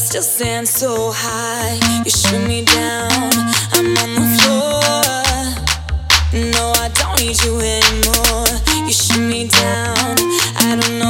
still stand so high. You shoot me down, I'm on the floor. No, I don't need you anymore. You shoot me down, I don't know.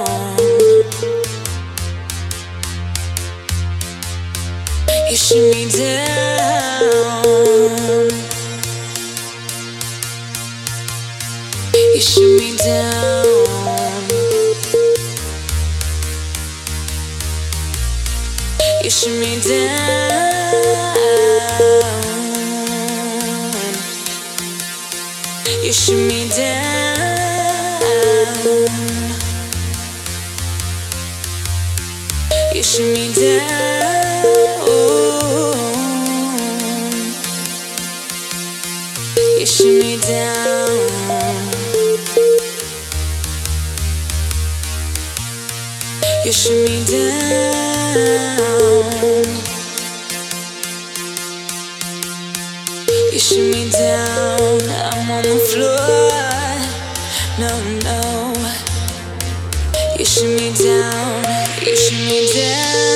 pushing me down. You shoot me down. You shoot me down. You shoot me down. You shoot me down. Pushing me down. You shoot me down. You shoot me down. I'm on the floor. No, no. You shoot me down. You shoot me down.